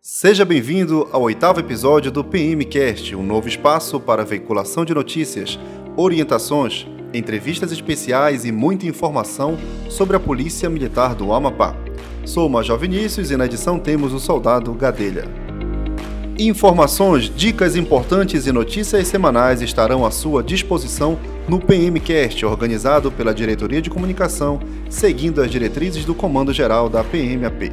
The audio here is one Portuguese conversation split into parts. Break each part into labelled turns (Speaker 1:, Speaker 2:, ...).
Speaker 1: Seja bem-vindo ao oitavo episódio do PMcast, um novo espaço para veiculação de notícias, orientações, entrevistas especiais e muita informação sobre a Polícia Militar do Amapá. Sou o Major Vinícius e na edição temos o soldado Gadelha. Informações, dicas importantes e notícias semanais estarão à sua disposição no PMcast, organizado pela Diretoria de Comunicação, seguindo as diretrizes do Comando Geral da PMAP.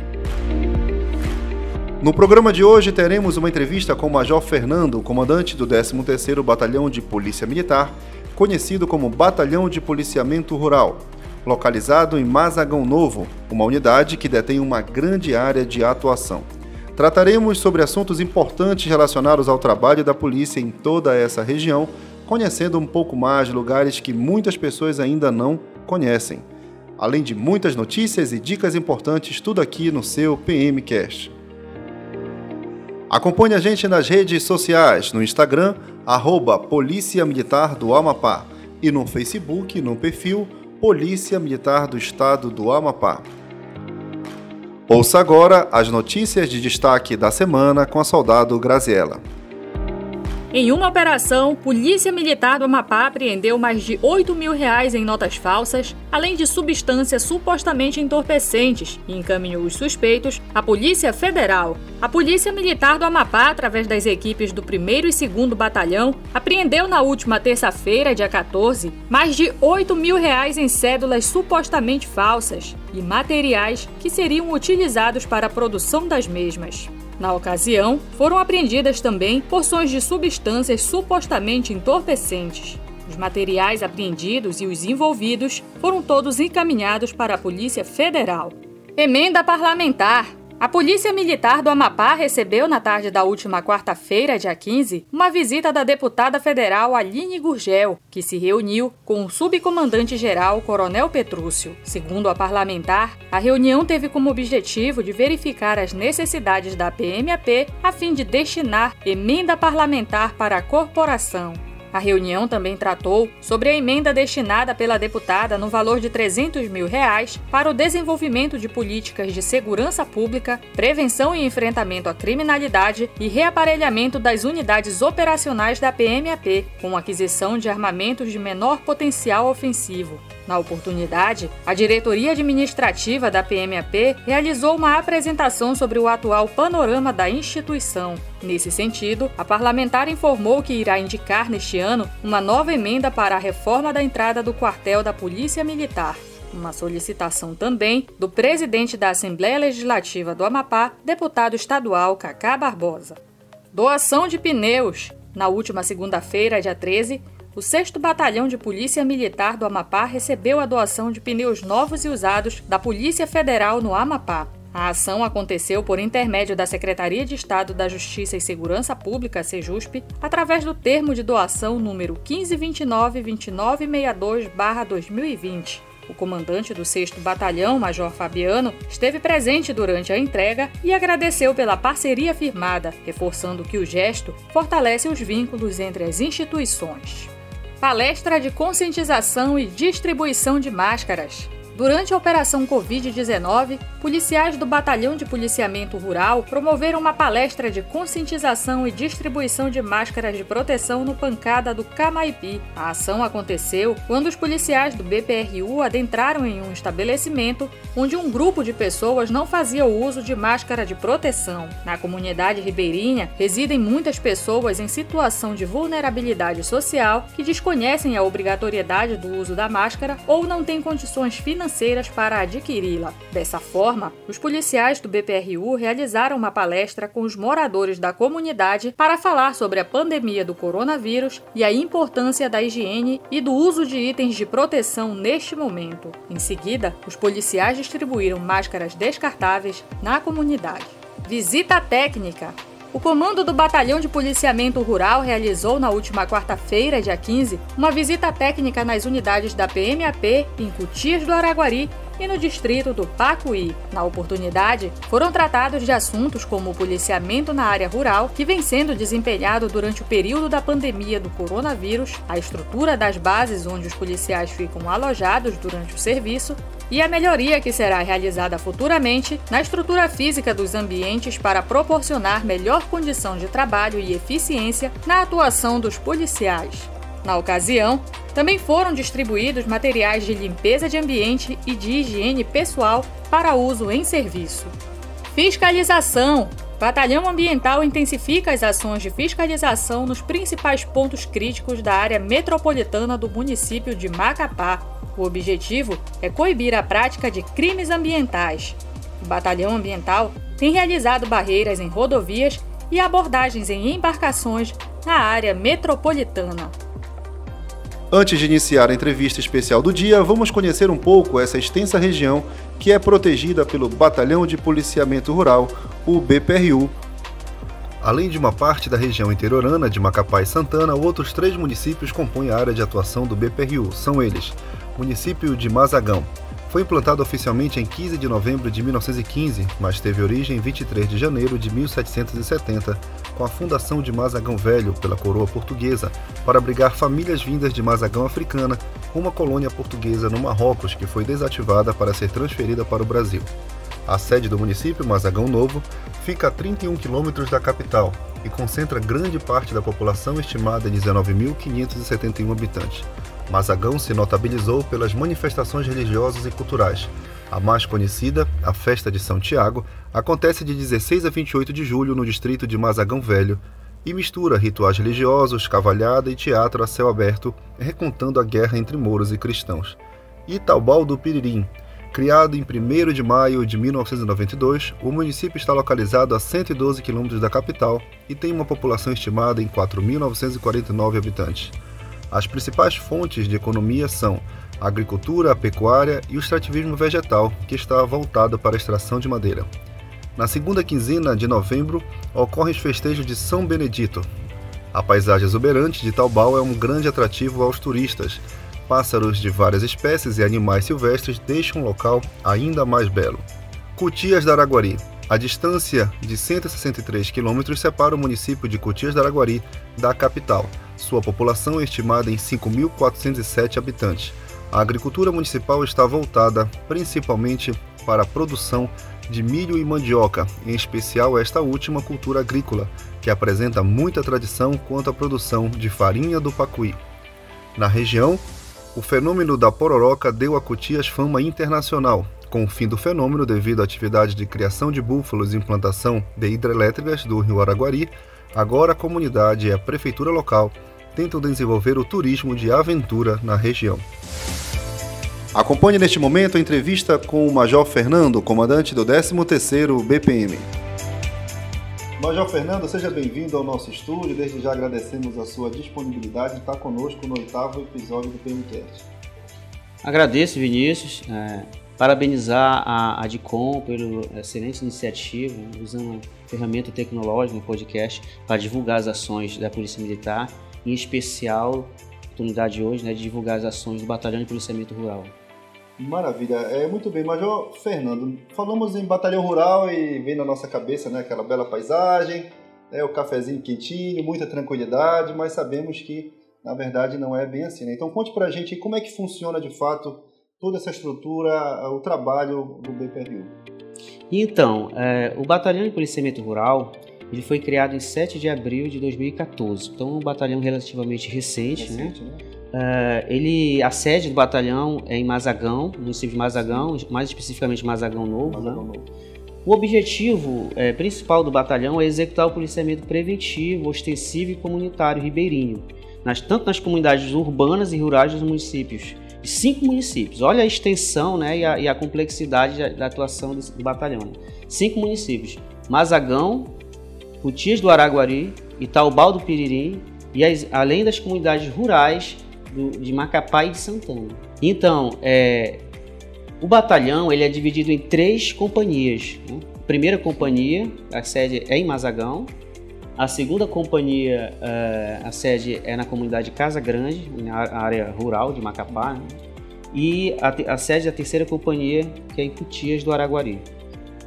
Speaker 1: No programa de hoje teremos uma entrevista com o Major Fernando, comandante do 13º Batalhão de Polícia Militar, conhecido como Batalhão de Policiamento Rural, localizado em Mazagão Novo, uma unidade que detém uma grande área de atuação. Trataremos sobre assuntos importantes relacionados ao trabalho da polícia em toda essa região, conhecendo um pouco mais lugares que muitas pessoas ainda não conhecem. Além de muitas notícias e dicas importantes, tudo aqui no seu PMcast. Acompanhe a gente nas redes sociais, no Instagram, arroba Polícia Militar do Amapá e no Facebook, no perfil Polícia Militar do Estado do Amapá. Ouça agora as notícias de destaque da semana com a soldado Graziella.
Speaker 2: Em uma operação, Polícia Militar do Amapá apreendeu mais de 8 mil reais em notas falsas, além de substâncias supostamente entorpecentes, e encaminhou os suspeitos à Polícia Federal. A Polícia Militar do Amapá, através das equipes do 1 e 2 Batalhão, apreendeu na última terça-feira, dia 14, mais de 8 mil reais em cédulas supostamente falsas e materiais que seriam utilizados para a produção das mesmas. Na ocasião, foram apreendidas também porções de substâncias supostamente entorpecentes. Os materiais apreendidos e os envolvidos foram todos encaminhados para a Polícia Federal. Emenda parlamentar. A Polícia Militar do Amapá recebeu na tarde da última quarta-feira, dia 15, uma visita da deputada federal Aline Gurgel, que se reuniu com o subcomandante-geral Coronel Petrúcio. Segundo a parlamentar, a reunião teve como objetivo de verificar as necessidades da PMAP a fim de destinar emenda parlamentar para a corporação. A reunião também tratou sobre a emenda destinada pela deputada no valor de 300 mil reais para o desenvolvimento de políticas de segurança pública, prevenção e enfrentamento à criminalidade e reaparelhamento das unidades operacionais da PMAP, com aquisição de armamentos de menor potencial ofensivo. Na oportunidade, a diretoria administrativa da PMAP realizou uma apresentação sobre o atual panorama da instituição. Nesse sentido, a parlamentar informou que irá indicar neste ano uma nova emenda para a reforma da entrada do quartel da Polícia Militar. Uma solicitação também do presidente da Assembleia Legislativa do Amapá, deputado estadual Cacá Barbosa. Doação de pneus. Na última segunda-feira, dia 13, o 6 Batalhão de Polícia Militar do Amapá recebeu a doação de pneus novos e usados da Polícia Federal no Amapá. A ação aconteceu por intermédio da Secretaria de Estado da Justiça e Segurança Pública, SEJUSP, através do termo de doação número 1529-2962-2020. O comandante do 6 Batalhão, Major Fabiano, esteve presente durante a entrega e agradeceu pela parceria firmada, reforçando que o gesto fortalece os vínculos entre as instituições. Palestra de conscientização e distribuição de máscaras. Durante a Operação Covid-19, policiais do Batalhão de Policiamento Rural promoveram uma palestra de conscientização e distribuição de máscaras de proteção no Pancada do Camaipi. A ação aconteceu quando os policiais do BPRU adentraram em um estabelecimento onde um grupo de pessoas não fazia uso de máscara de proteção. Na comunidade ribeirinha, residem muitas pessoas em situação de vulnerabilidade social que desconhecem a obrigatoriedade do uso da máscara ou não têm condições financeiras financeiras para adquiri-la. Dessa forma, os policiais do BPRU realizaram uma palestra com os moradores da comunidade para falar sobre a pandemia do coronavírus e a importância da higiene e do uso de itens de proteção neste momento. Em seguida, os policiais distribuíram máscaras descartáveis na comunidade. Visita técnica. O comando do Batalhão de Policiamento Rural realizou na última quarta-feira, dia 15, uma visita técnica nas unidades da PMAP em Cutias do Araguari e no distrito do Pacuí. Na oportunidade, foram tratados de assuntos como o policiamento na área rural, que vem sendo desempenhado durante o período da pandemia do coronavírus, a estrutura das bases onde os policiais ficam alojados durante o serviço e a melhoria que será realizada futuramente na estrutura física dos ambientes para proporcionar melhor condição de trabalho e eficiência na atuação dos policiais. Na ocasião, também foram distribuídos materiais de limpeza de ambiente e de higiene pessoal para uso em serviço. Fiscalização Batalhão Ambiental intensifica as ações de fiscalização nos principais pontos críticos da área metropolitana do município de Macapá. O objetivo é coibir a prática de crimes ambientais. O Batalhão Ambiental tem realizado barreiras em rodovias e abordagens em embarcações na área metropolitana.
Speaker 1: Antes de iniciar a entrevista especial do dia, vamos conhecer um pouco essa extensa região que é protegida pelo Batalhão de Policiamento Rural, o BPRU. Além de uma parte da região interiorana de Macapá e Santana, outros três municípios compõem a área de atuação do BPRU. São eles: município de Mazagão, foi implantado oficialmente em 15 de novembro de 1915, mas teve origem em 23 de janeiro de 1770, com a fundação de Mazagão Velho pela coroa portuguesa, para abrigar famílias vindas de Mazagão Africana, uma colônia portuguesa no Marrocos que foi desativada para ser transferida para o Brasil. A sede do município, Mazagão Novo, fica a 31 quilômetros da capital e concentra grande parte da população estimada em 19.571 habitantes. Mazagão se notabilizou pelas manifestações religiosas e culturais. A mais conhecida, a Festa de São Tiago, acontece de 16 a 28 de julho no distrito de Mazagão Velho e mistura rituais religiosos, cavalhada e teatro a céu aberto, recontando a guerra entre mouros e cristãos. Itaubal do Piririm, Criado em 1 de maio de 1992, o município está localizado a 112 quilômetros da capital e tem uma população estimada em 4.949 habitantes. As principais fontes de economia são a agricultura, a pecuária e o extrativismo vegetal, que está voltado para a extração de madeira. Na segunda quinzena de novembro ocorrem os festejos de São Benedito. A paisagem exuberante de Taubal é um grande atrativo aos turistas. Pássaros de várias espécies e animais silvestres deixam o local ainda mais belo. Cutias da Araguari. A distância de 163 quilômetros separa o município de Cutias da Araguari da capital. Sua população é estimada em 5.407 habitantes. A agricultura municipal está voltada principalmente para a produção de milho e mandioca, em especial esta última cultura agrícola, que apresenta muita tradição quanto à produção de farinha do pacuí. Na região, o fenômeno da pororoca deu a Cutias fama internacional, com o fim do fenômeno devido à atividade de criação de búfalos e implantação de hidrelétricas do rio Araguari, agora a comunidade e a prefeitura local tentam desenvolver o turismo de aventura na região. Acompanhe neste momento a entrevista com o Major Fernando, comandante do 13º BPM. Major Fernando, seja bem-vindo ao nosso estúdio. Desde já agradecemos a sua disponibilidade de estar conosco no oitavo episódio do PMCast.
Speaker 3: Agradeço, Vinícius. É parabenizar a, a DICOM pela excelente iniciativa, usando ferramenta tecnológica no podcast para divulgar as ações da Polícia Militar, em especial, a oportunidade hoje, né, de divulgar as ações do Batalhão de Policiamento Rural.
Speaker 1: Maravilha, é muito bem, Major Fernando. Falamos em batalhão rural e vem na nossa cabeça, né, aquela bela paisagem, é o cafezinho quentinho, muita tranquilidade, mas sabemos que na verdade não é bem assim. Né? Então conte pra gente como é que funciona de fato toda essa estrutura, o trabalho do BPRU?
Speaker 3: Então, é, o Batalhão de Policiamento Rural ele foi criado em 7 de abril de 2014, então um batalhão relativamente recente, né? recente né? né? Uh, ele, a sede do batalhão é em Mazagão, no município de Mazagão, mais especificamente Mazagão Novo. Mazagão né? Novo. O objetivo é, principal do batalhão é executar o policiamento preventivo, ostensivo e comunitário ribeirinho, nas, tanto nas comunidades urbanas e rurais dos municípios cinco municípios. Olha a extensão né, e, a, e a complexidade da, da atuação do, do batalhão. Né? Cinco municípios: Mazagão, Cutias do Araguari, Itaubal do Piririm e as, além das comunidades rurais do, de Macapá e de Santana. Então, é, o batalhão ele é dividido em três companhias. Né? Primeira companhia, a sede é em Mazagão, a segunda companhia, uh, a sede é na comunidade Casa Grande, na área rural de Macapá. Né? E a, a, sede da terceira companhia, que é em Cutias do Araguari.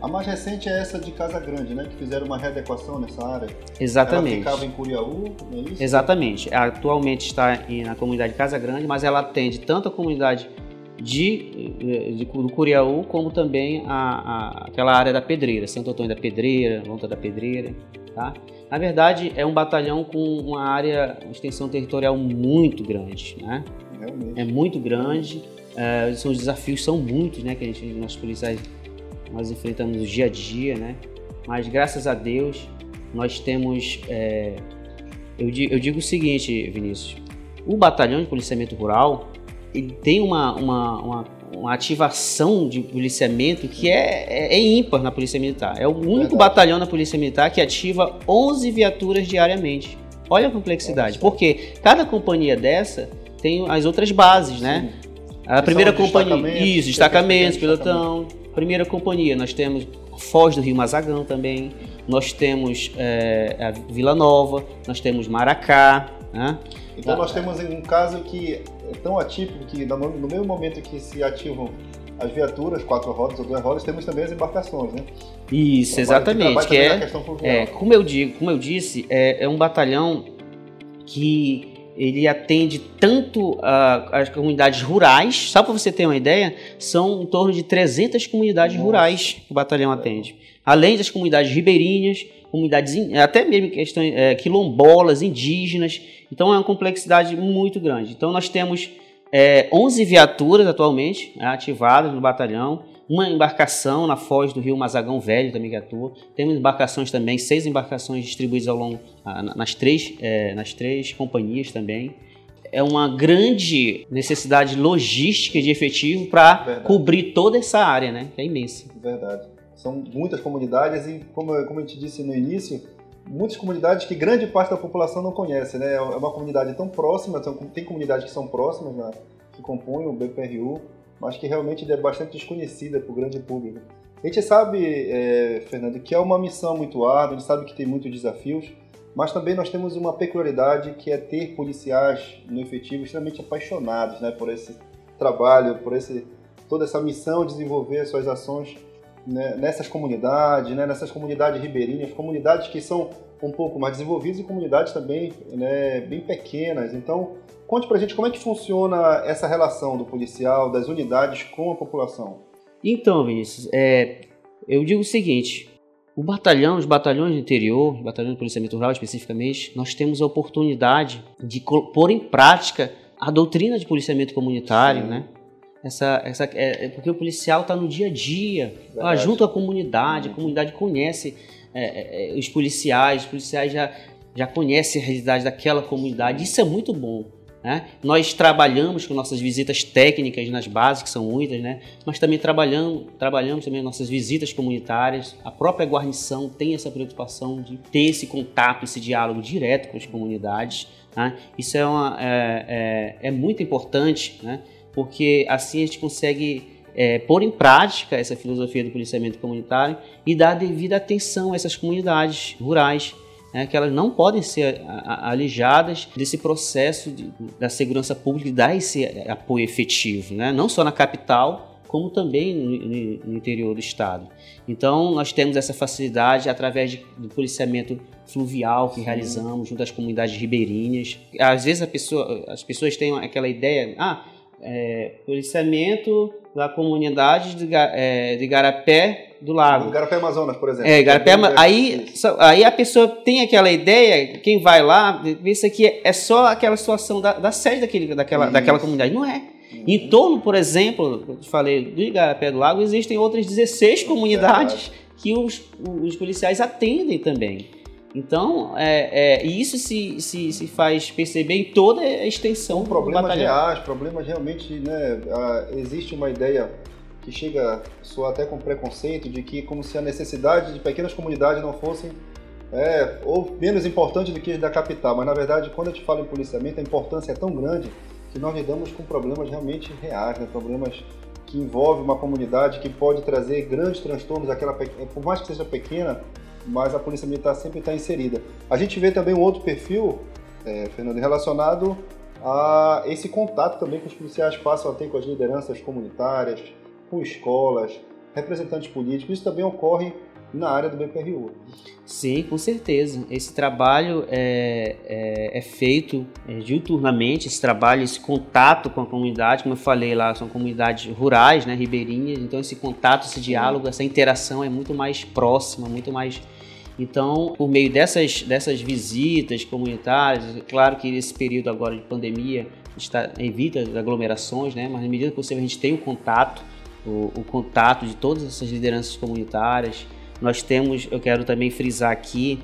Speaker 1: A mais recente é essa de Casa Grande, né? Que fizeram uma readequação nessa área.
Speaker 3: Exatamente.
Speaker 1: Ela ficava em Curiaú, não é
Speaker 3: isso? Exatamente. Atualmente está na comunidade Casa Grande, mas ela atende tanto a comunidade de, de, do Curiaú, como também a, a, aquela área da Pedreira, Santo Antônio da Pedreira, Lonta da Pedreira, tá? Na verdade, é um batalhão com uma área, uma extensão territorial muito grande, né? Realmente. É muito grande, é, são, os desafios são muitos, né? Que a gente, nós policiais, nós enfrentamos no dia a dia, né? Mas graças a Deus, nós temos... É, eu, digo, eu digo o seguinte, Vinícius, o batalhão de policiamento rural, ele tem uma, uma, uma, uma ativação de policiamento que é, é, é, ímpar na Polícia Militar. É o único Verdade. batalhão na Polícia Militar que ativa 11 viaturas diariamente. Olha a complexidade, porque cada companhia dessa tem as outras bases, né? A primeira companhia, isso, destacamentos, pelotão. Primeira companhia, nós temos Foz do Rio Mazagão também, nós temos é, a Vila Nova, nós temos Maracá, né?
Speaker 1: Então nós temos um caso que é tão atípico que no mesmo momento que se ativam as viaturas, quatro rodas ou duas rodas, temos também as embarcações, né?
Speaker 3: Isso, então, exatamente. Que é, é, como eu digo, como eu disse, é, é um batalhão que ele atende tanto as comunidades rurais, só para você ter uma ideia, são em torno de 300 comunidades Nossa. rurais que o batalhão atende. Além das comunidades ribeirinhas, comunidades, até mesmo questões é, quilombolas, indígenas. Então é uma complexidade muito grande. Então nós temos é, 11 viaturas atualmente né, ativadas no batalhão, uma embarcação na foz do rio Mazagão Velho também que atua. Temos embarcações também, seis embarcações distribuídas ao longo nas três, é, nas três companhias também. É uma grande necessidade logística de efetivo para cobrir toda essa área, né? Que é imensa.
Speaker 1: Verdade. São muitas comunidades e, como, como a gente disse no início, muitas comunidades que grande parte da população não conhece, né? É uma comunidade tão próxima, tem comunidades que são próximas, né? que compõem o BPRU, mas que realmente é bastante desconhecida para o grande público. A gente sabe, é, Fernando, que é uma missão muito árdua, a gente sabe que tem muitos desafios, mas também nós temos uma peculiaridade que é ter policiais no efetivo extremamente apaixonados né, por esse trabalho, por esse, toda essa missão de desenvolver suas ações né, nessas comunidades, né, nessas comunidades ribeirinhas, comunidades que são um pouco mais desenvolvidas e comunidades também né, bem pequenas. Então, conte pra gente como é que funciona essa relação do policial, das unidades com a população.
Speaker 3: Então, Vinícius, é, eu digo o seguinte, o batalhão, os batalhões do interior, o batalhão de policiamento rural especificamente, nós temos a oportunidade de pôr em prática a doutrina de policiamento comunitário, Sim. né? Essa, essa, é, é porque o policial está no dia a dia, tá junto à comunidade, a comunidade conhece é, é, é, os policiais, os policiais já, já conhecem a realidade daquela comunidade, isso é muito bom. Né? Nós trabalhamos com nossas visitas técnicas nas bases, que são muitas, né? mas também trabalhamos, trabalhamos também nossas visitas comunitárias. A própria guarnição tem essa preocupação de ter esse contato, esse diálogo direto com as comunidades. Né? Isso é, uma, é, é, é muito importante. Né? Porque assim a gente consegue é, pôr em prática essa filosofia do policiamento comunitário e dar devida atenção a essas comunidades rurais, né, que elas não podem ser alijadas desse processo de, da segurança pública e dar esse apoio efetivo, né, não só na capital, como também no, no, interior do estado. Então, nós temos essa facilidade através de, do policiamento fluvial que Sim. realizamos junto às comunidades ribeirinhas. Às vezes pessoa, as pessoas têm aquela ideia, ah, é, policiamento da comunidade de, é, de Garapé do Lago.
Speaker 1: Garapé Amazonas, por exemplo.
Speaker 3: É, Garapé, aí, aí a pessoa tem aquela ideia, quem vai lá, pensa que é só aquela situação da, da sede daquele, daquela, daquela comunidade. Não é. Uhum. Em torno, por exemplo, eu te falei, do Igarapé do Lago, existem outras 16 comunidades que os, os policiais atendem também. Então, é, é, isso se, se, se faz perceber em toda a extensão
Speaker 1: problemas reais, problemas realmente, né, existe uma ideia que chega a soar até com preconceito de que como se a necessidade de pequenas comunidades não fossem é, ou menos importante do que da capital, mas na verdade quando a gente fala em policiamento a importância é tão grande que nós lidamos com problemas realmente reais, né, problemas que envolvem uma comunidade que pode trazer grandes transtornos, aquela, por mais que seja pequena, mas a Polícia Militar sempre está inserida. A gente vê também um outro perfil, é, Fernando, relacionado a esse contato também que os policiais passam a ter com as lideranças comunitárias, com escolas, representantes políticos. Isso também ocorre na área do BPRU.
Speaker 3: Sim, com certeza. Esse trabalho é, é, é feito é, diuturnamente, esse trabalho, esse contato com a comunidade, como eu falei lá, são comunidades rurais, né, ribeirinhas, então esse contato, esse diálogo, essa interação é muito mais próxima, muito mais então, por meio dessas, dessas visitas comunitárias, claro que nesse período agora de pandemia, está, evita aglomerações, né? mas na medida que possível a gente tem o contato, o, o contato de todas essas lideranças comunitárias. Nós temos, eu quero também frisar aqui,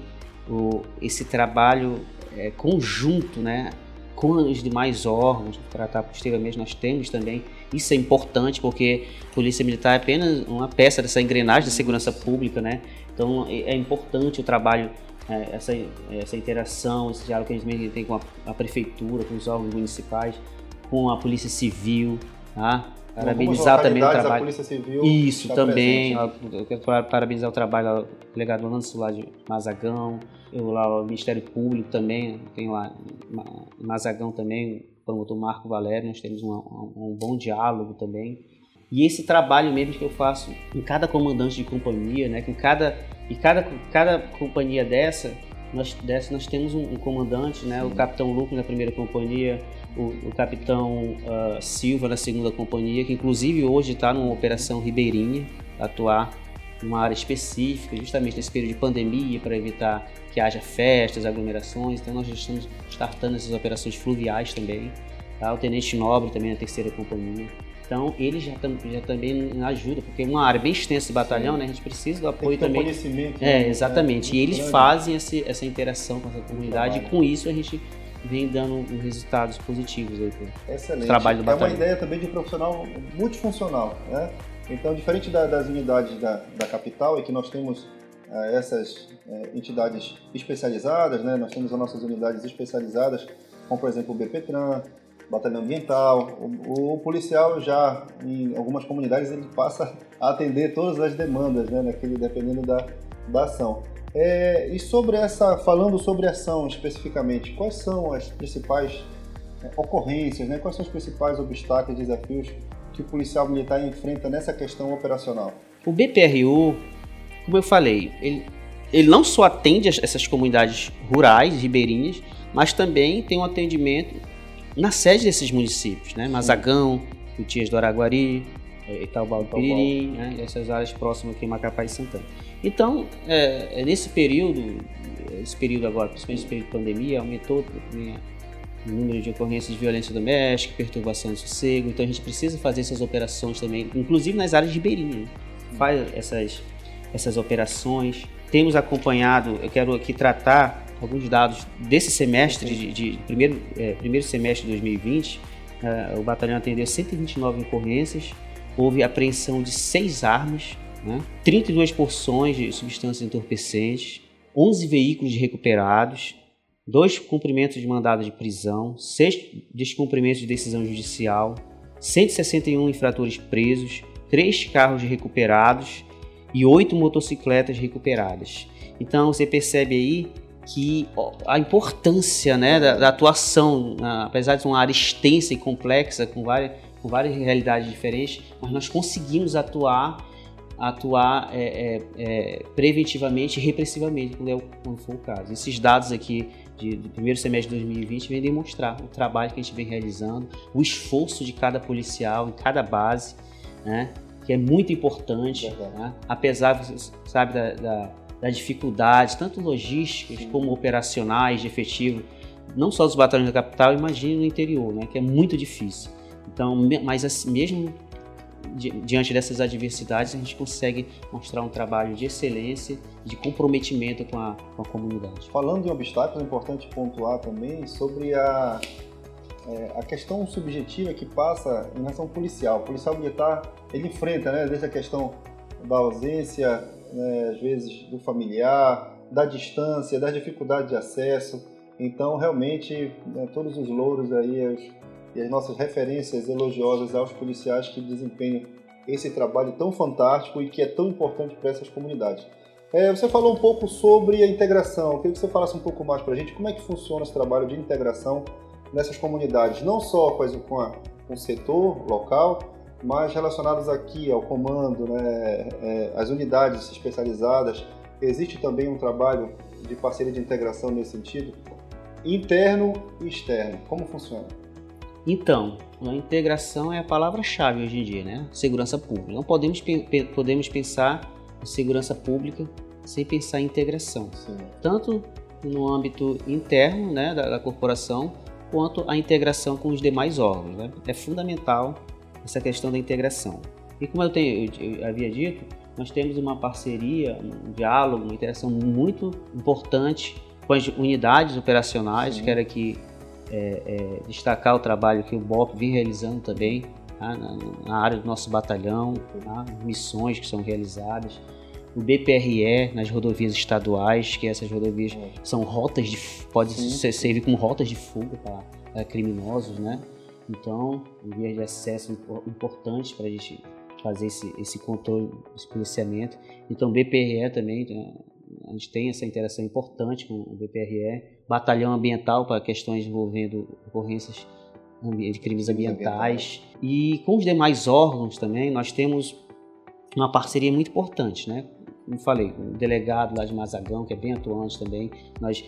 Speaker 3: o, esse trabalho é, conjunto, né? com os demais órgãos, tratar posteriormente nós temos também. Isso é importante porque a Polícia Militar é apenas uma peça dessa engrenagem da segurança pública, né? Então é, é importante o trabalho, é, essa, essa interação, esse diálogo que a gente tem com a, a, prefeitura, com os órgãos municipais, com a Polícia Civil, tá? Parabenizar também o trabalho.
Speaker 1: Polícia Civil
Speaker 3: Isso também. Presente, né? Eu quero parabenizar o trabalho do delegado Orlando lá de Mazagão, eu lá o Ministério Público também, tem lá Mazagão também, o promotor Marco Valério, nós temos um, um bom diálogo também. E esse trabalho mesmo que eu faço em cada comandante de companhia, né, com cada e cada, cada companhia dessa, nós, dessa nós temos um, um comandante, né, o capitão Lucas na primeira companhia, o, o capitão uh, Silva na segunda companhia, que inclusive hoje está numa operação ribeirinha, atuar numa área específica, justamente nesse período de pandemia, para evitar que haja festas, aglomerações. Então nós já estamos startando essas operações fluviais também. Tá? O Tenente Nobre também na terceira companhia. Então, ele já, já também ajuda, porque é uma área bem extensa de batalhão, né? A gente precisa do apoio também.
Speaker 1: Conhecimento,
Speaker 3: é, né? exatamente. É, e eles fazem esse, essa interação com essa comunidade, e com isso a gente vem dando resultados positivos aí pro
Speaker 1: Excelente.
Speaker 3: trabalho do batalhão.
Speaker 1: É uma ideia também de profissional multifuncional, né? Então, diferente da, das unidades da, da capital, é que nós temos é, essas é, entidades especializadas, né? Nós temos as nossas unidades especializadas, como por exemplo o BPTran, batalhão ambiental. O, o, policial já, em algumas comunidades, ele passa a atender todas as demandas, né, naquele, dependendo da, da ação. É, e sobre essa, falando sobre ação especificamente, quais são as principais é, ocorrências, né, quais são os principais obstáculos, desafios que o policial militar enfrenta nessa questão operacional?
Speaker 3: O BPRU, como eu falei, ele, ele não só atende essas comunidades rurais, ribeirinhas, mas também tem um atendimento na sede desses municípios, né? Mazagão, Utias do Araguari, Itaubal do Piririm, né? essas áreas próximas aqui, Macapá e Santana. Então, é, é, nesse período, esse período agora, principalmente esse período de pandemia, aumentou né, o número de ocorrências de violência doméstica, perturbação do sossego, então a gente precisa fazer essas operações também, inclusive nas áreas de ribeirinha, né? faz essas, essas operações. Temos acompanhado, eu quero aqui tratar alguns dados desse semestre, de, de primeiro, é, primeiro semestre de 2020, é, o batalhão atendeu 129 ocorrências, houve apreensão de seis armas, né, 32 porções de substâncias entorpecentes, 11 veículos recuperados, dois cumprimentos de mandado de prisão, seis descumprimentos de decisão judicial, 161 infratores presos, três carros recuperados e oito motocicletas recuperadas. Então você percebe aí que a importância né, da, da atuação, apesar de ser uma área extensa e complexa, com várias, com várias realidades diferentes, mas nós conseguimos atuar atuar é, é, é, preventivamente e repressivamente, quando, é, for o caso. Esses dados aqui de, do primeiro semestre de 2020 vêm demonstrar o trabalho que a gente vem realizando, o esforço de cada policial em cada base, né, que é muito importante, né, apesar, sabe, da, da das dificuldades, tanto logísticas como operacionais, de efetivo, não só dos batalhões da capital, imagine no interior, né, que é muito difícil. Então, mas assim, mesmo diante dessas adversidades, a gente consegue mostrar um trabalho de excelência, de comprometimento com a, com a comunidade.
Speaker 1: Falando em obstáculos, é importante pontuar também sobre a, é, a questão subjetiva que passa em relação ao policial. O policial militar, ele enfrenta, né, desde a questão da ausência né, às vezes do familiar, da distância, da dificuldade de acesso. Então, realmente, né, todos os louros aí e as nossas referências elogiosas aos policiais que desempenham esse trabalho tão fantástico e que é tão importante para essas comunidades. É, você falou um pouco sobre a integração. Eu queria que você falasse um pouco mais para a gente como é que funciona esse trabalho de integração nessas comunidades, não só com, a, com o setor local, mas relacionados aqui ao comando, né, é, as unidades especializadas, existe também um trabalho de parceria de integração nesse sentido? Interno e externo, como funciona?
Speaker 3: Então, a integração é a palavra-chave hoje em dia, né? Segurança pública. Não podemos, podemos pensar em segurança pública sem pensar em integração. Sim. Tanto no âmbito interno né, da, da, corporação, quanto a integração com os demais órgãos. Né? É fundamental essa questão da integração. E como eu, tenho, eu havia dito, nós temos uma parceria, um diálogo, uma interação muito importante com as unidades operacionais. Sim. Quero aqui é, é, destacar o trabalho que o BOP vem realizando também tá? na, na, área do nosso batalhão, tá? missões que são realizadas. O BPRE nas rodovias estaduais, que essas rodovias é. são rotas de pode ser, servir como rotas de fuga para criminosos, né? Então, vias de acesso importantes para a gente fazer esse, esse controle, esse policiamento. Então, BPRE também? A gente tem essa interação importante com o BPRE, batalhão ambiental para questões envolvendo ocorrências de crimes ambientais e com os demais órgãos também nós temos uma parceria muito importante, né? Como falei, o delegado lá de Mazagão, que é bem atuante também, nós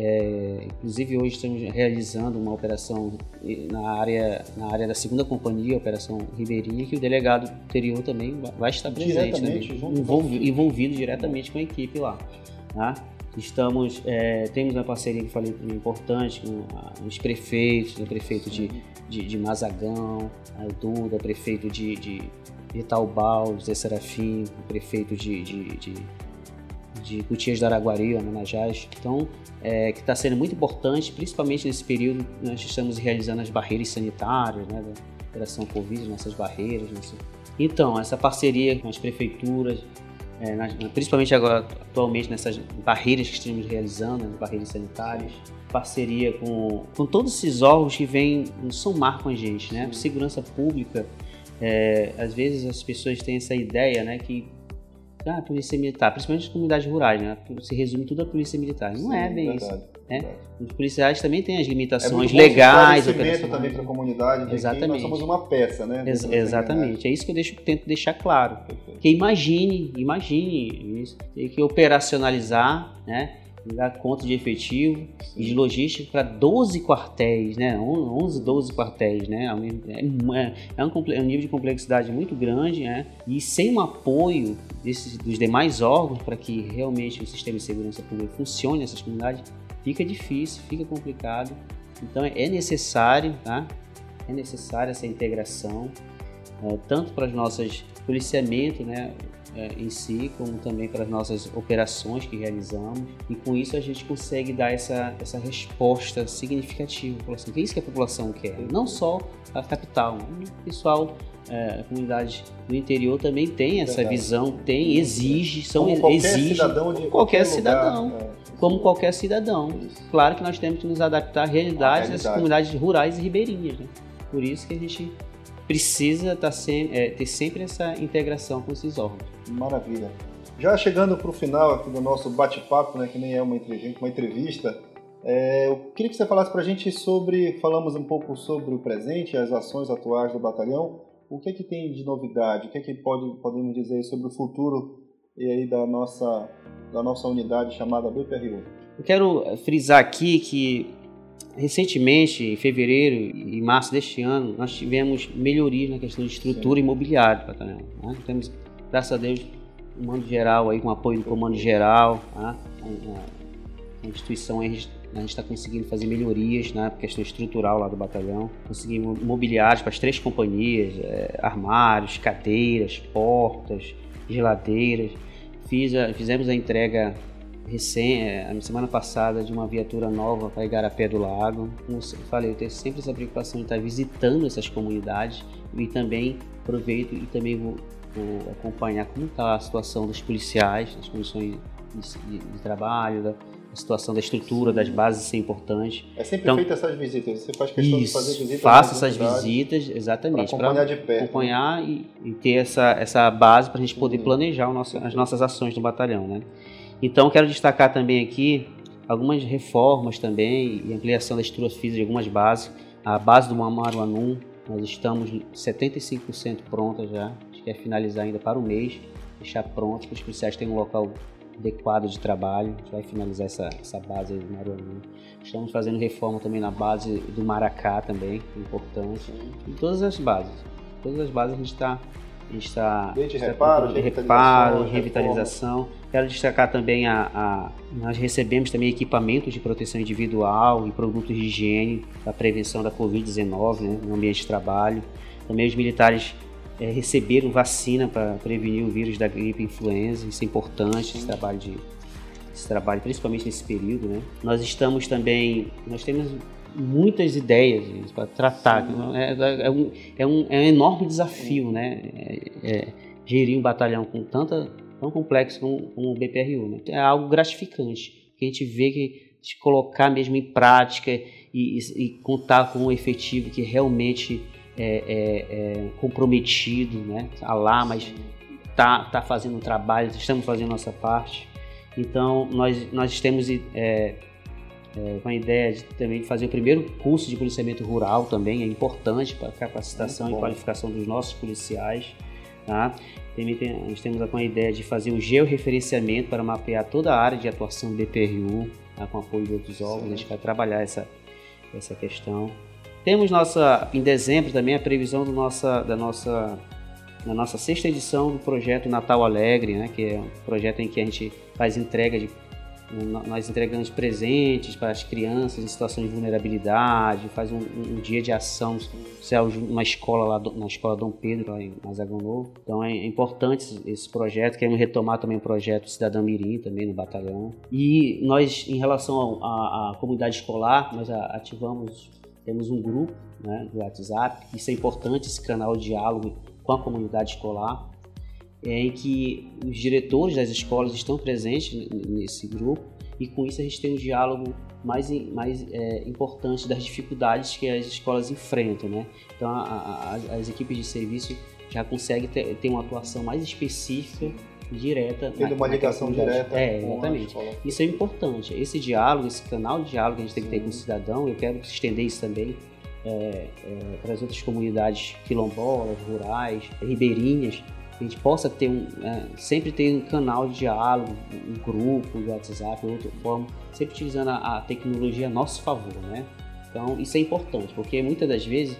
Speaker 3: é, inclusive hoje estamos realizando uma operação na área, na área da segunda companhia, Operação Ribeirinha, que o delegado anterior também vai estar presente, né? envolvido, envolvido diretamente com a equipe lá. Tá? Estamos, é, temos uma parceria que falei importante com os prefeitos, o prefeito de, de, de Mazagão, a Duda, prefeito de, de, de Taubal, José Serafim, o prefeito de, de, de de Cutias do Araguari, Amanajás. Então, é, que está sendo muito importante, principalmente nesse período nós estamos realizando as barreiras sanitárias, né, da operação Covid, nossas barreiras. Nossa... Então, essa parceria com as prefeituras, é, principalmente agora, atualmente, nessas barreiras que estamos realizando, as barreiras sanitárias, parceria com, com todos esses órgãos que vêm somar com a gente, né? Segurança pública, é, às vezes as pessoas têm essa ideia, né, que ah, polícia militar, principalmente nas comunidades rurais, né? Se resume tudo a polícia militar. Não Sim, é bem verdade, isso. Né? Os policiais também têm as limitações é legais.
Speaker 1: também para a comunidade.
Speaker 3: Exatamente.
Speaker 1: Nós somos uma peça, né?
Speaker 3: Ex exatamente. É isso que eu deixo, tento deixar claro. Perfeito. Que imagine, imagine isso. Tem que operacionalizar, né? Dar conta de efetivo e de logística para 12 quartéis, né? 11, 12 quartéis, né? É, é, é, um, é um nível de complexidade muito grande, né? E sem o apoio desses, dos demais órgãos para que realmente o sistema de segurança pública funcione nessas comunidades, fica difícil, fica complicado. Então é necessário, tá? É necessária essa integração, é, tanto para as nossas policiamento, né? É, em si, como também para as nossas operações que realizamos. E com isso a gente consegue dar essa, essa resposta significativa à população. Que é isso que a população quer, não só a capital, o pessoal é, a comunidade do interior também tem essa Verdade. visão, tem, exige, são
Speaker 1: como qualquer
Speaker 3: exige
Speaker 1: cidadão de
Speaker 3: qualquer, qualquer cidadão, é. como qualquer cidadão. Isso. Claro que nós temos que nos adaptar à realidade, das comunidades rurais e ribeirinhas, né? Por isso que a gente precisa tá sem, é, ter sempre essa integração com esses órgãos.
Speaker 1: Maravilha. Já chegando para o final aqui do nosso bate-papo, né, que nem é uma entrevista, uma entrevista é, eu queria que você falasse para a gente sobre, falamos um pouco sobre o presente, as ações atuais do batalhão. O que é que tem de novidade? O que é que pode, podemos dizer sobre o futuro e aí da nossa, da nossa unidade chamada BPRU?
Speaker 3: Eu quero frisar aqui que Recentemente, em fevereiro e março deste ano, nós tivemos melhorias na questão de estrutura Sim. imobiliária do batalhão. Né? Temos, graças a Deus, um comando geral aí, com apoio do comando geral, né? a, a instituição a gente está conseguindo fazer melhorias na né? questão estrutural lá do batalhão. Conseguimos mobiliários para as três companhias, é, armários, cadeiras, portas, geladeiras. Fiz a, fizemos a entrega recém, é, a semana passada de uma viatura nova para Igarapé do Lago. Como eu falei, eu tenho sempre essa preocupação de estar visitando essas comunidades e também aproveito e também vou, vou acompanhar como está a situação dos policiais, as condições de, de, de trabalho, da, a situação da estrutura, das bases, isso é importante.
Speaker 1: É sempre então, feita essas visitas, você faz questão
Speaker 3: isso,
Speaker 1: de fazer visitas.
Speaker 3: Faça essas visitas, exatamente.
Speaker 1: Para acompanhar de perto.
Speaker 3: Acompanhar e, e, ter essa, essa base para a gente poder planejar nosso, as nossas ações no batalhão, né? Então, quero destacar também aqui algumas reformas também e ampliação da estrutura física de algumas bases. A base do Mamaruanum, Nós estamos 75% prontas já, a gente quer finalizar ainda para o mês, deixar pronto, para os policiais terem um local adequado de trabalho. A gente vai finalizar essa, essa base do Maruani. Estamos fazendo reforma também na base do Maracá também, importante. Em todas as bases. Todas as bases a gente está a gente está
Speaker 1: Desde reparo,
Speaker 3: reparo, revitalização. Quero destacar também a, a, nós recebemos também equipamentos de proteção individual e produtos de higiene para prevenção da Covid-19 né, no ambiente de trabalho. Também os militares é, receberam vacina para prevenir o vírus da gripe influenza. Isso é importante, esse trabalho de esse trabalho, principalmente nesse período, né? Nós estamos também, nós temos muitas ideias para tratar. É, é, é, um, é, um, é um enorme desafio, né? É, é, gerir um batalhão com tanta tão complexo como, como o BPRU. Né? É algo gratificante que a gente vê que de colocar mesmo em prática e, e, e contar com um efetivo que realmente é, é, é comprometido, né? Tá lá, mas tá, tá fazendo um trabalho, estamos fazendo nossa parte. Então nós nós temos é, é, com a ideia de, também de fazer o primeiro curso de policiamento rural também, é importante para a capacitação e qualificação dos nossos policiais. Tá? Também tem, nós temos a ideia de fazer um georreferenciamento para mapear toda a área de atuação do BPRU, tá? com apoio de outros órgãos, a gente vai trabalhar essa, essa questão. Temos nossa, em dezembro também a previsão do nossa, da nossa na nossa sexta edição do projeto Natal Alegre, né, que é um projeto em que a gente faz entrega de nós entregamos presentes para as crianças em situação de vulnerabilidade, faz um, um dia de ação uma escola lá na escola Dom Pedro, lá em Mazagão Novo. Então é importante esse projeto, queremos retomar também o projeto Cidadão Mirim também no batalhão. E nós, em relação à comunidade escolar, nós ativamos, temos um grupo né, do WhatsApp, isso é importante, esse canal de diálogo com a comunidade escolar é, em que os diretores das escolas estão presentes nesse grupo e com isso a gente tem um diálogo mais, mais é, importante das dificuldades que as escolas enfrentam, né? Então a, a, as equipes de serviço já conseguem ter, ter uma atuação mais específica direta.
Speaker 1: Tendo uma ligação direta.
Speaker 3: É, exatamente. Isso é importante. Esse diálogo, esse canal de diálogo que a gente tem que ter com o cidadão, eu quero estender isso também é, é, para as outras comunidades quilombolas, rurais, ribeirinhas, a gente possa ter um, é, sempre ter um canal de diálogo, um grupo de WhatsApp, outra forma, sempre utilizando a, a, tecnologia a nosso favor, né? Então isso é importante, porque muitas das vezes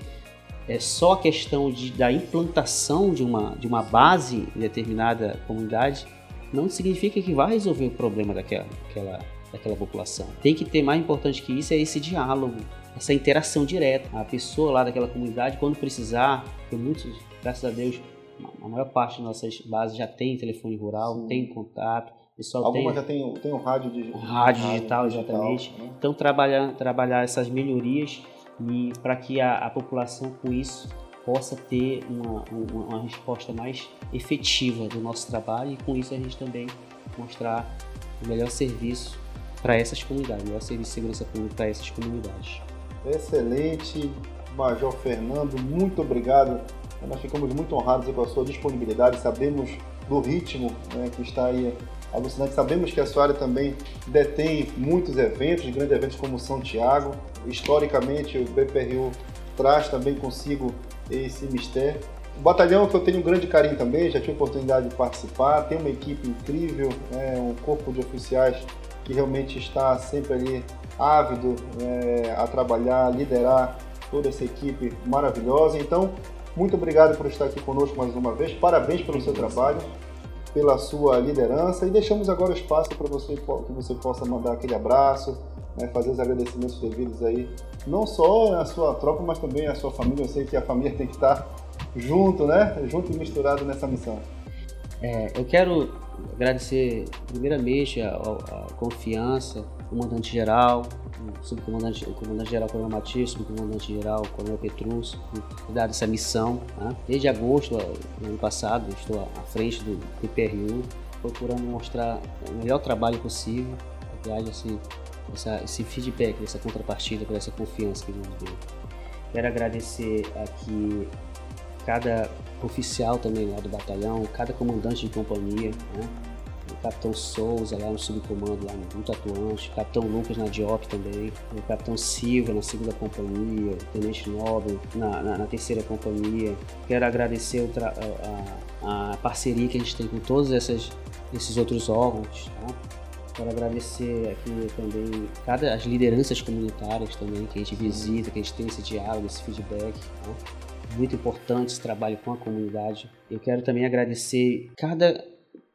Speaker 3: é só a questão de, da implantação de uma, de uma base em determinada comunidade não significa que vai resolver o problema daquela, daquela, daquela população. Tem que ter mais importante que isso é esse diálogo, essa interação direta. A pessoa lá daquela comunidade, quando precisar, tem muitos, graças a Deus, a maior parte das nossas bases já tem telefone rural, Sim. tem contato.
Speaker 1: Pessoal Algumas tem, já tem, tem um rádio, de,
Speaker 3: rádio, rádio digital, digital, exatamente. Né? Então, trabalhar, trabalhar essas melhorias e para que a, a, população, com isso, possa ter uma, uma, uma, resposta mais efetiva do nosso trabalho e, com isso, a gente também mostrar o melhor serviço para essas comunidades, o melhor serviço de segurança pública para essas comunidades.
Speaker 1: Excelente, Major Fernando, muito obrigado nós ficamos muito honrados com a sua disponibilidade, sabemos do ritmo né, que está aí alucinante. Sabemos que a sua área também detém muitos eventos, grandes eventos como São Tiago. Historicamente, o BPRU traz também consigo esse mistério. O batalhão que eu tenho um grande carinho também, já tive oportunidade de participar, tem uma equipe incrível, né, um corpo de oficiais que realmente está sempre ali ávido é, a trabalhar, liderar toda essa equipe maravilhosa. Então, muito obrigado por estar aqui conosco mais uma vez. Parabéns pelo seu trabalho, pela sua liderança e deixamos agora espaço para você que você possa mandar aquele abraço, né, fazer os agradecimentos devidos aí, não só à sua tropa, mas também à sua família. Eu sei que a família tem que estar junto, né? Junto e misturado nessa missão.
Speaker 3: É, eu quero agradecer primeiramente a, a confiança comandante-geral, subcomandante, o comandante-geral Coronel Matias, subcomandante-geral Coronel Petrus, por dar essa missão. Né? Desde agosto do ano passado, estou à frente do PPRU, procurando mostrar o melhor trabalho possível, haja esse, essa, esse feedback, essa contrapartida, por essa confiança que nos deu. Quero agradecer aqui cada oficial também lá do batalhão, cada comandante de companhia, né? O Capitão Souza lá no subcomando, lá muito atuante, o Capitão Lucas na Diop também, o Capitão Silva na segunda companhia, o Tenente Nobre na, na, na terceira companhia. Quero agradecer a, a, parceria que a gente tem com todos essas, esses outros órgãos. Tá? Quero agradecer aqui também cada, as lideranças comunitárias também que a gente visita, que a gente tem esse diálogo, esse feedback. Tá? Muito importante esse trabalho com a comunidade. Eu quero também agradecer cada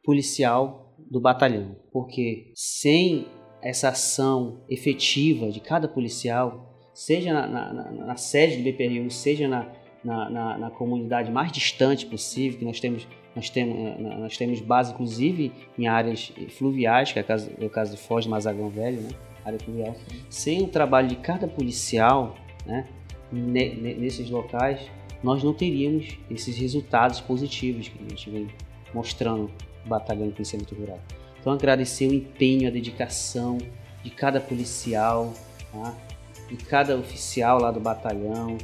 Speaker 3: policial do batalhão, porque sem essa ação efetiva de cada policial, seja na, na, na sede do BPRU, seja na, na, na, comunidade mais distante possível, que nós temos, nós temos, eh, nós temos base inclusive em áreas fluviais, que é o caso, é o caso de Foz do Mazagão Velho, né? área fluvial. Sem o trabalho de cada policial né? nesses locais, nós não teríamos esses resultados positivos que a gente vem mostrando batalhão de policiamento rural. Então agradecer o empenho, a dedicação de cada policial, tá? de cada oficial lá do batalhão,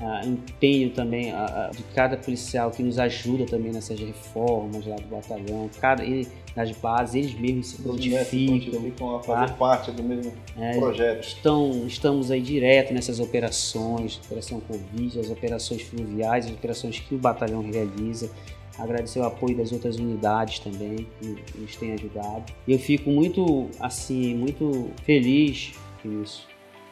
Speaker 3: uh, empenho também de cada policial que nos ajuda também nessas reformas lá do batalhão, cada ele, nas bases, eles mesmos se
Speaker 1: prontificam a fazer tá? parte do mesmo é, projeto.
Speaker 3: Estão, estamos aí direto nessas operações, operação Covid, as operações fluviais, as operações que o batalhão realiza agradecer o apoio das outras unidades também que nos têm ajudado. E eu fico muito assim, muito feliz com isso.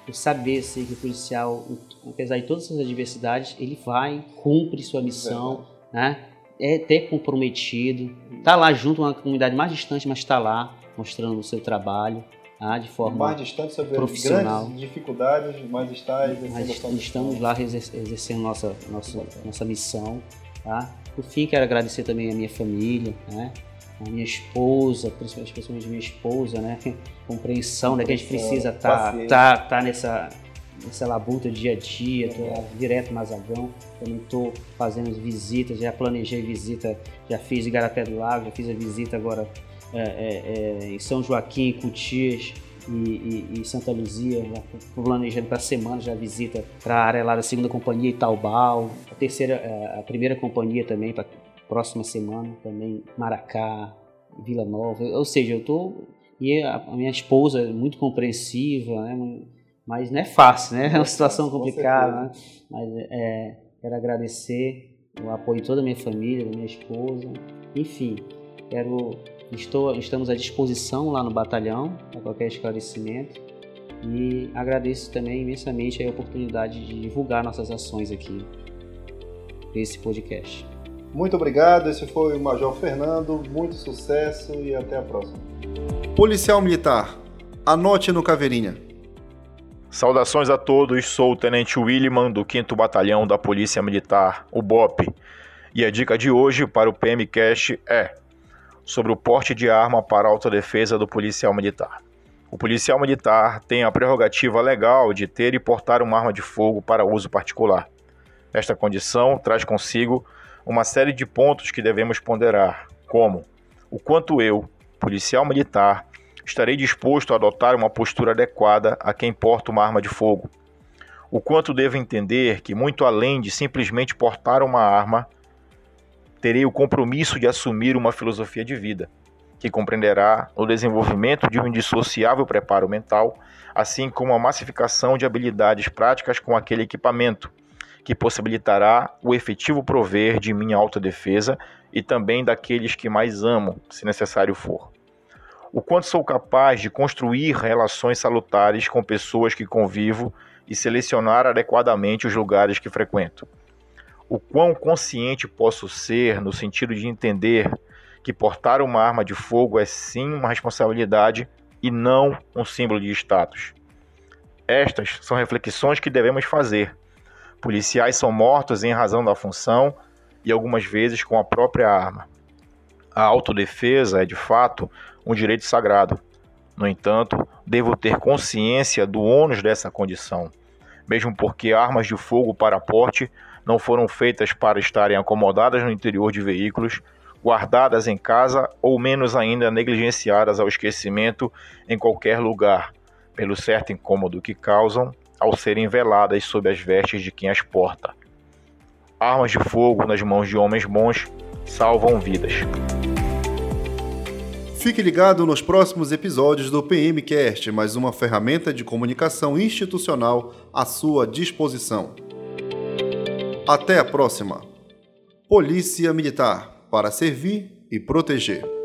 Speaker 3: Por saber assim, que o policial, apesar de todas essas adversidades, ele vai, cumpre sua missão, é né? É até comprometido, tá lá junto uma comunidade mais distante, mas está lá mostrando o seu trabalho. Ah, de forma
Speaker 1: mais distante sobre profissional. grandes dificuldades, mas está exercendo
Speaker 3: Estamos lá exercendo nossa, nossa, nossa missão, tá? Por fim, quero agradecer também a minha família, né? a minha esposa, principalmente a minha esposa, né? Compreensão, né? Que a gente precisa estar tá, tá, tá nessa, nessa labuta dia a dia, tô lá direto Mazagão, também estou fazendo visitas, já planejei visita, já fiz em Garapé do Lago, já fiz a visita agora é, é, é, em São Joaquim, Cutias, e, e, e Santa Luzia, já planejando para a semana, já visita para a área lá da segunda companhia Itaubal, a terceira, é, a primeira companhia também para próxima semana, também Maracá, Vila Nova, ou seja, eu tô e a, a minha esposa é muito compreensiva, né? Mas não é fácil, né? É uma situação complicada, né? Mas é, quero agradecer o apoio de toda a minha família, da minha esposa, enfim, quero Estou, estamos à disposição lá no batalhão para qualquer esclarecimento e agradeço também imensamente a oportunidade de divulgar nossas ações aqui nesse podcast.
Speaker 1: Muito obrigado, esse foi o Major Fernando, muito sucesso e até a próxima. Policial Militar, anote no Caveirinha.
Speaker 4: Saudações a todos, sou o Tenente Williman do 5 Batalhão da Polícia Militar, o BOP. E a dica de hoje para o PMCast é sobre o porte de arma para autodefesa do policial militar. O policial militar tem a prerrogativa legal de ter e portar uma arma de fogo para uso particular. Esta condição traz consigo uma série de pontos que devemos ponderar, como o quanto eu, policial militar, estarei disposto a adotar uma postura adequada a quem porta uma arma de fogo. O quanto devo entender que, muito além de simplesmente portar uma arma, terei o compromisso de assumir uma filosofia de vida, que compreenderá o desenvolvimento de um indissociável preparo mental, assim como a massificação de habilidades práticas com aquele equipamento, que possibilitará o efetivo prover de minha autodefesa e também daqueles que mais amo, se necessário for. O quanto sou capaz de construir relações salutares com pessoas que convivo e selecionar adequadamente os lugares que frequento o quão consciente posso ser no sentido de entender que portar uma arma de fogo é sim uma responsabilidade e não um símbolo de status. Estas são reflexões que devemos fazer. Policiais são mortos em razão da função e algumas vezes com a própria arma. A autodefesa é de fato um direito sagrado. No entanto, devo ter consciência do ônus dessa condição, mesmo porque armas de fogo para porte não foram feitas para estarem acomodadas no interior de veículos, guardadas em casa ou menos ainda negligenciadas ao esquecimento em qualquer lugar, pelo certo incômodo que causam ao serem veladas sob as vestes de quem as porta. Armas de fogo nas mãos de homens bons salvam vidas.
Speaker 1: Fique ligado nos próximos episódios do PMcast, mais uma ferramenta de comunicação institucional à sua disposição. Até a próxima. Polícia Militar para servir e proteger.